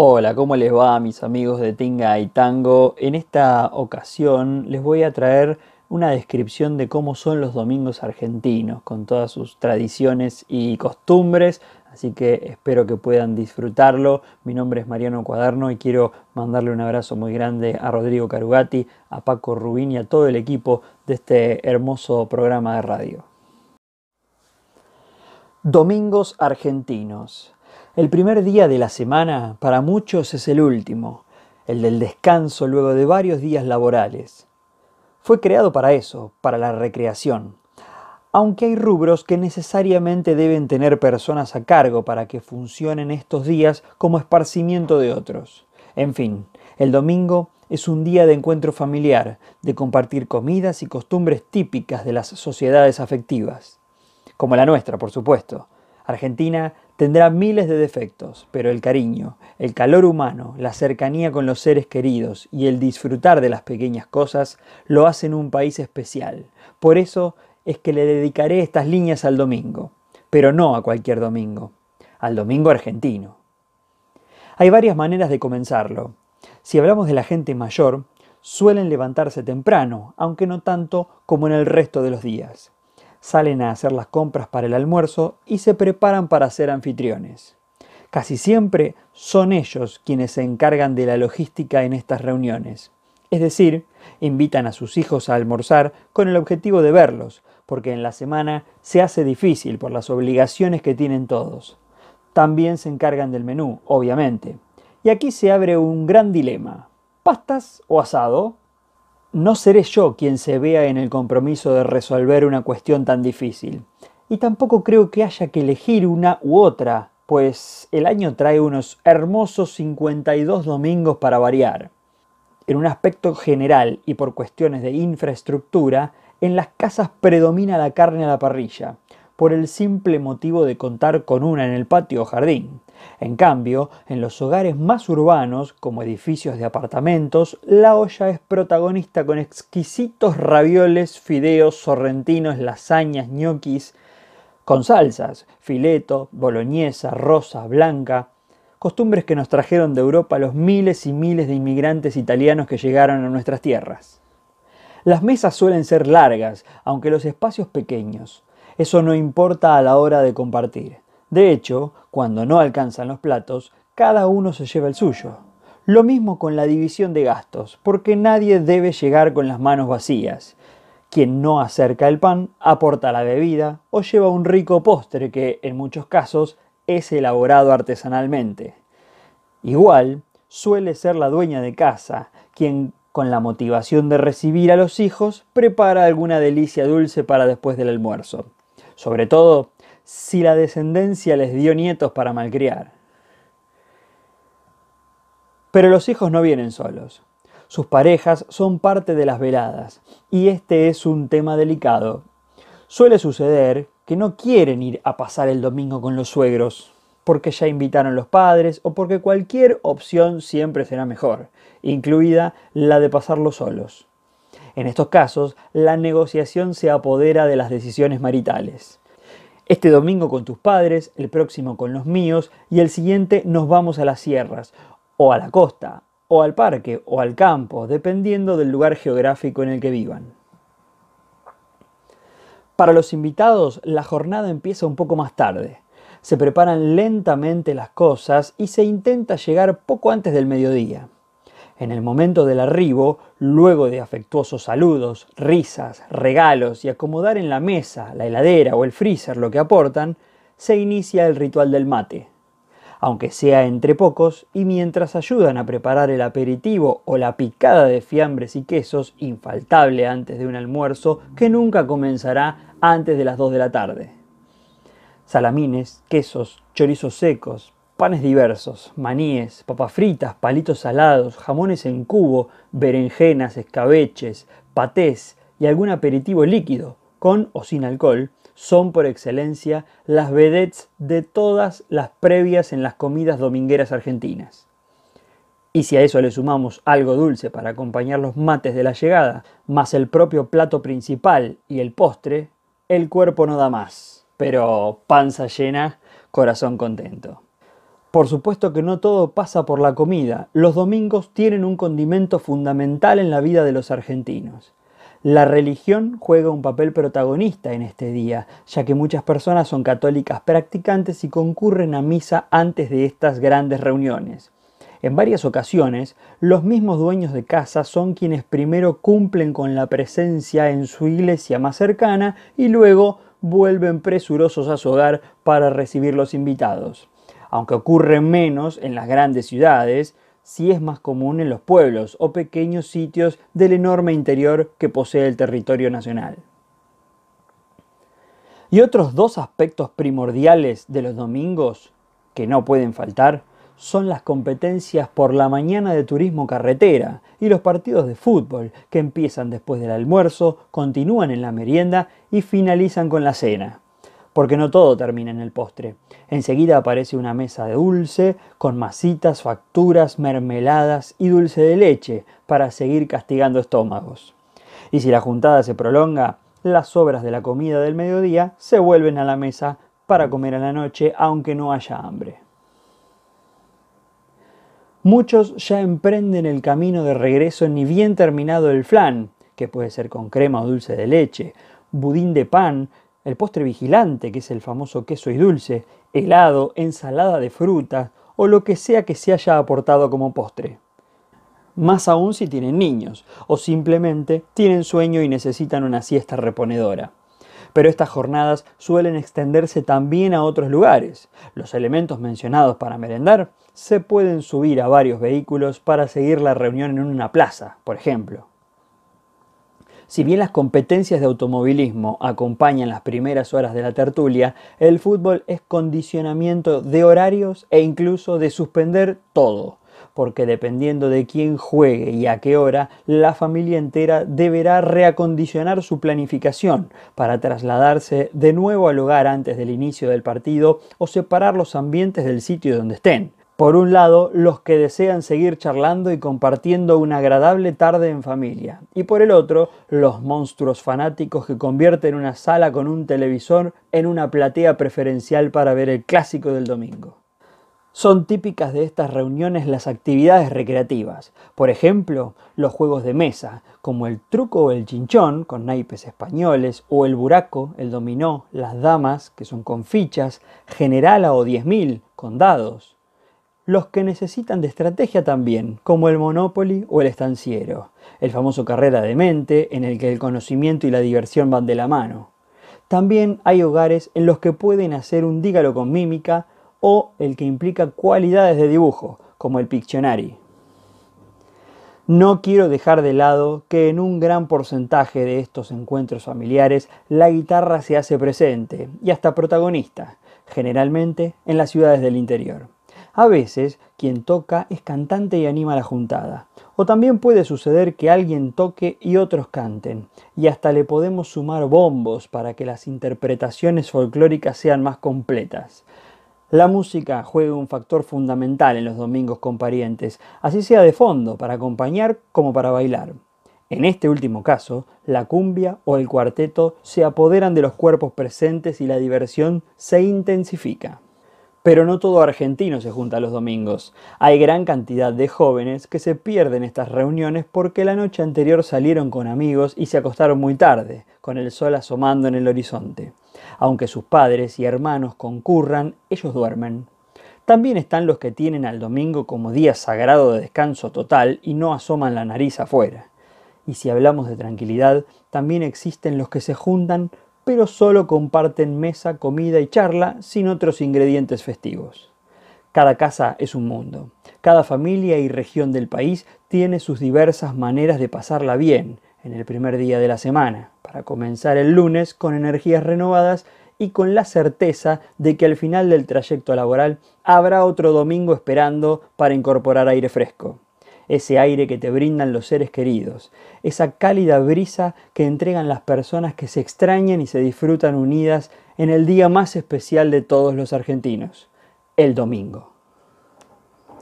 Hola, ¿cómo les va mis amigos de Tinga y Tango? En esta ocasión les voy a traer una descripción de cómo son los domingos argentinos, con todas sus tradiciones y costumbres, así que espero que puedan disfrutarlo. Mi nombre es Mariano Cuaderno y quiero mandarle un abrazo muy grande a Rodrigo Carugati, a Paco Rubín y a todo el equipo de este hermoso programa de radio. Domingos argentinos. El primer día de la semana para muchos es el último, el del descanso luego de varios días laborales. Fue creado para eso, para la recreación, aunque hay rubros que necesariamente deben tener personas a cargo para que funcionen estos días como esparcimiento de otros. En fin, el domingo es un día de encuentro familiar, de compartir comidas y costumbres típicas de las sociedades afectivas, como la nuestra, por supuesto. Argentina Tendrá miles de defectos, pero el cariño, el calor humano, la cercanía con los seres queridos y el disfrutar de las pequeñas cosas lo hacen un país especial. Por eso es que le dedicaré estas líneas al domingo, pero no a cualquier domingo, al domingo argentino. Hay varias maneras de comenzarlo. Si hablamos de la gente mayor, suelen levantarse temprano, aunque no tanto como en el resto de los días salen a hacer las compras para el almuerzo y se preparan para ser anfitriones. Casi siempre son ellos quienes se encargan de la logística en estas reuniones. Es decir, invitan a sus hijos a almorzar con el objetivo de verlos, porque en la semana se hace difícil por las obligaciones que tienen todos. También se encargan del menú, obviamente. Y aquí se abre un gran dilema. ¿Pastas o asado? No seré yo quien se vea en el compromiso de resolver una cuestión tan difícil. Y tampoco creo que haya que elegir una u otra, pues el año trae unos hermosos 52 domingos para variar. En un aspecto general y por cuestiones de infraestructura, en las casas predomina la carne a la parrilla, por el simple motivo de contar con una en el patio o jardín. En cambio, en los hogares más urbanos, como edificios de apartamentos, la olla es protagonista con exquisitos ravioles, fideos, sorrentinos, lasañas, ñoquis, con salsas, fileto, boloñesa, rosa, blanca, costumbres que nos trajeron de Europa los miles y miles de inmigrantes italianos que llegaron a nuestras tierras. Las mesas suelen ser largas, aunque los espacios pequeños. Eso no importa a la hora de compartir. De hecho, cuando no alcanzan los platos, cada uno se lleva el suyo. Lo mismo con la división de gastos, porque nadie debe llegar con las manos vacías. Quien no acerca el pan aporta la bebida o lleva un rico postre que, en muchos casos, es elaborado artesanalmente. Igual, suele ser la dueña de casa, quien, con la motivación de recibir a los hijos, prepara alguna delicia dulce para después del almuerzo sobre todo si la descendencia les dio nietos para malcriar. Pero los hijos no vienen solos. Sus parejas son parte de las veladas, y este es un tema delicado. Suele suceder que no quieren ir a pasar el domingo con los suegros, porque ya invitaron los padres o porque cualquier opción siempre será mejor, incluida la de pasarlo solos. En estos casos, la negociación se apodera de las decisiones maritales. Este domingo con tus padres, el próximo con los míos y el siguiente nos vamos a las sierras, o a la costa, o al parque, o al campo, dependiendo del lugar geográfico en el que vivan. Para los invitados, la jornada empieza un poco más tarde. Se preparan lentamente las cosas y se intenta llegar poco antes del mediodía. En el momento del arribo, luego de afectuosos saludos, risas, regalos y acomodar en la mesa, la heladera o el freezer lo que aportan, se inicia el ritual del mate. Aunque sea entre pocos y mientras ayudan a preparar el aperitivo o la picada de fiambres y quesos, infaltable antes de un almuerzo que nunca comenzará antes de las 2 de la tarde. Salamines, quesos, chorizos secos, panes diversos, maníes, papas fritas, palitos salados, jamones en cubo, berenjenas, escabeches, patés y algún aperitivo líquido, con o sin alcohol, son por excelencia las vedettes de todas las previas en las comidas domingueras argentinas. Y si a eso le sumamos algo dulce para acompañar los mates de la llegada, más el propio plato principal y el postre, el cuerpo no da más, pero panza llena, corazón contento. Por supuesto que no todo pasa por la comida. Los domingos tienen un condimento fundamental en la vida de los argentinos. La religión juega un papel protagonista en este día, ya que muchas personas son católicas practicantes y concurren a misa antes de estas grandes reuniones. En varias ocasiones, los mismos dueños de casa son quienes primero cumplen con la presencia en su iglesia más cercana y luego vuelven presurosos a su hogar para recibir los invitados aunque ocurre menos en las grandes ciudades, sí es más común en los pueblos o pequeños sitios del enorme interior que posee el territorio nacional. Y otros dos aspectos primordiales de los domingos que no pueden faltar son las competencias por la mañana de turismo carretera y los partidos de fútbol que empiezan después del almuerzo, continúan en la merienda y finalizan con la cena porque no todo termina en el postre. Enseguida aparece una mesa de dulce, con masitas, facturas, mermeladas y dulce de leche, para seguir castigando estómagos. Y si la juntada se prolonga, las sobras de la comida del mediodía se vuelven a la mesa para comer a la noche, aunque no haya hambre. Muchos ya emprenden el camino de regreso ni bien terminado el flan, que puede ser con crema o dulce de leche, budín de pan, el postre vigilante, que es el famoso queso y dulce, helado, ensalada de fruta o lo que sea que se haya aportado como postre. Más aún si tienen niños o simplemente tienen sueño y necesitan una siesta reponedora. Pero estas jornadas suelen extenderse también a otros lugares. Los elementos mencionados para merendar se pueden subir a varios vehículos para seguir la reunión en una plaza, por ejemplo. Si bien las competencias de automovilismo acompañan las primeras horas de la tertulia, el fútbol es condicionamiento de horarios e incluso de suspender todo, porque dependiendo de quién juegue y a qué hora, la familia entera deberá reacondicionar su planificación para trasladarse de nuevo al hogar antes del inicio del partido o separar los ambientes del sitio donde estén. Por un lado, los que desean seguir charlando y compartiendo una agradable tarde en familia. Y por el otro, los monstruos fanáticos que convierten una sala con un televisor en una platea preferencial para ver el clásico del domingo. Son típicas de estas reuniones las actividades recreativas, por ejemplo, los juegos de mesa, como el truco o el chinchón, con naipes españoles, o el buraco, el dominó, las damas, que son con fichas, generala o diez mil, con dados los que necesitan de estrategia también, como el Monopoly o el estanciero, el famoso carrera de mente en el que el conocimiento y la diversión van de la mano. También hay hogares en los que pueden hacer un dígalo con mímica o el que implica cualidades de dibujo, como el Pictionary. No quiero dejar de lado que en un gran porcentaje de estos encuentros familiares la guitarra se hace presente y hasta protagonista, generalmente en las ciudades del interior. A veces quien toca es cantante y anima la juntada. O también puede suceder que alguien toque y otros canten. Y hasta le podemos sumar bombos para que las interpretaciones folclóricas sean más completas. La música juega un factor fundamental en los domingos con parientes, así sea de fondo, para acompañar como para bailar. En este último caso, la cumbia o el cuarteto se apoderan de los cuerpos presentes y la diversión se intensifica. Pero no todo argentino se junta los domingos. Hay gran cantidad de jóvenes que se pierden estas reuniones porque la noche anterior salieron con amigos y se acostaron muy tarde, con el sol asomando en el horizonte. Aunque sus padres y hermanos concurran, ellos duermen. También están los que tienen al domingo como día sagrado de descanso total y no asoman la nariz afuera. Y si hablamos de tranquilidad, también existen los que se juntan pero solo comparten mesa, comida y charla sin otros ingredientes festivos. Cada casa es un mundo. Cada familia y región del país tiene sus diversas maneras de pasarla bien en el primer día de la semana, para comenzar el lunes con energías renovadas y con la certeza de que al final del trayecto laboral habrá otro domingo esperando para incorporar aire fresco ese aire que te brindan los seres queridos, esa cálida brisa que entregan las personas que se extrañan y se disfrutan unidas en el día más especial de todos los argentinos, el domingo.